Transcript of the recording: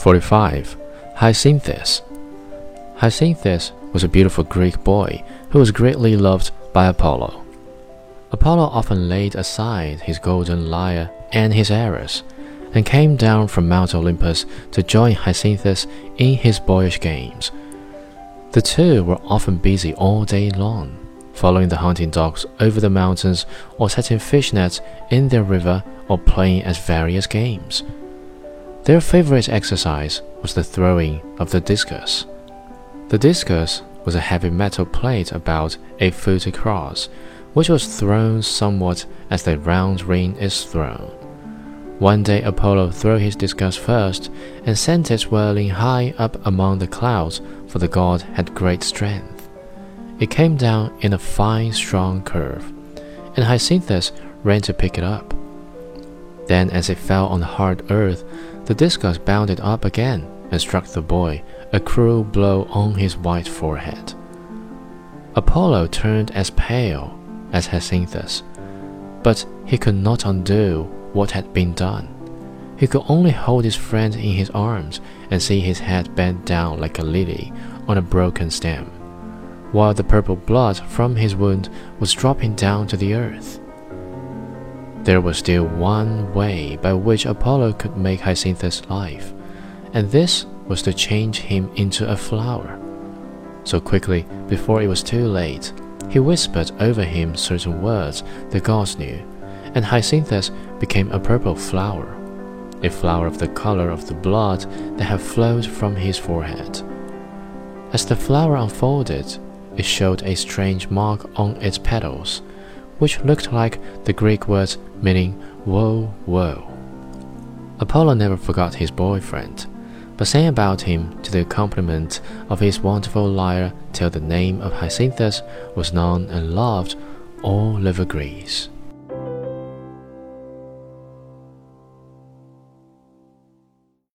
45. Hyacinthus. Hyacinthus was a beautiful Greek boy who was greatly loved by Apollo. Apollo often laid aside his golden lyre and his arrows, and came down from Mount Olympus to join Hyacinthus in his boyish games. The two were often busy all day long, following the hunting dogs over the mountains or setting fish nets in their river or playing at various games. Their favorite exercise was the throwing of the discus. The discus was a heavy metal plate about a foot across, which was thrown somewhat as the round ring is thrown. One day Apollo threw his discus first and sent it whirling high up among the clouds, for the god had great strength. It came down in a fine, strong curve, and Hyacinthus ran to pick it up. Then, as it fell on the hard earth, the discus bounded up again and struck the boy a cruel blow on his white forehead. Apollo turned as pale as Hyacinthus, but he could not undo what had been done. He could only hold his friend in his arms and see his head bent down like a lily on a broken stem, while the purple blood from his wound was dropping down to the earth. There was still one way by which Apollo could make Hyacinthus live, and this was to change him into a flower. So quickly, before it was too late, he whispered over him certain words the gods knew, and Hyacinthus became a purple flower, a flower of the color of the blood that had flowed from his forehead. As the flower unfolded, it showed a strange mark on its petals, which looked like the Greek words meaning woe, woe. Apollo never forgot his boyfriend but sang about him to the accompaniment of his wonderful lyre till the name of Hyacinthus was known and loved all over Greece.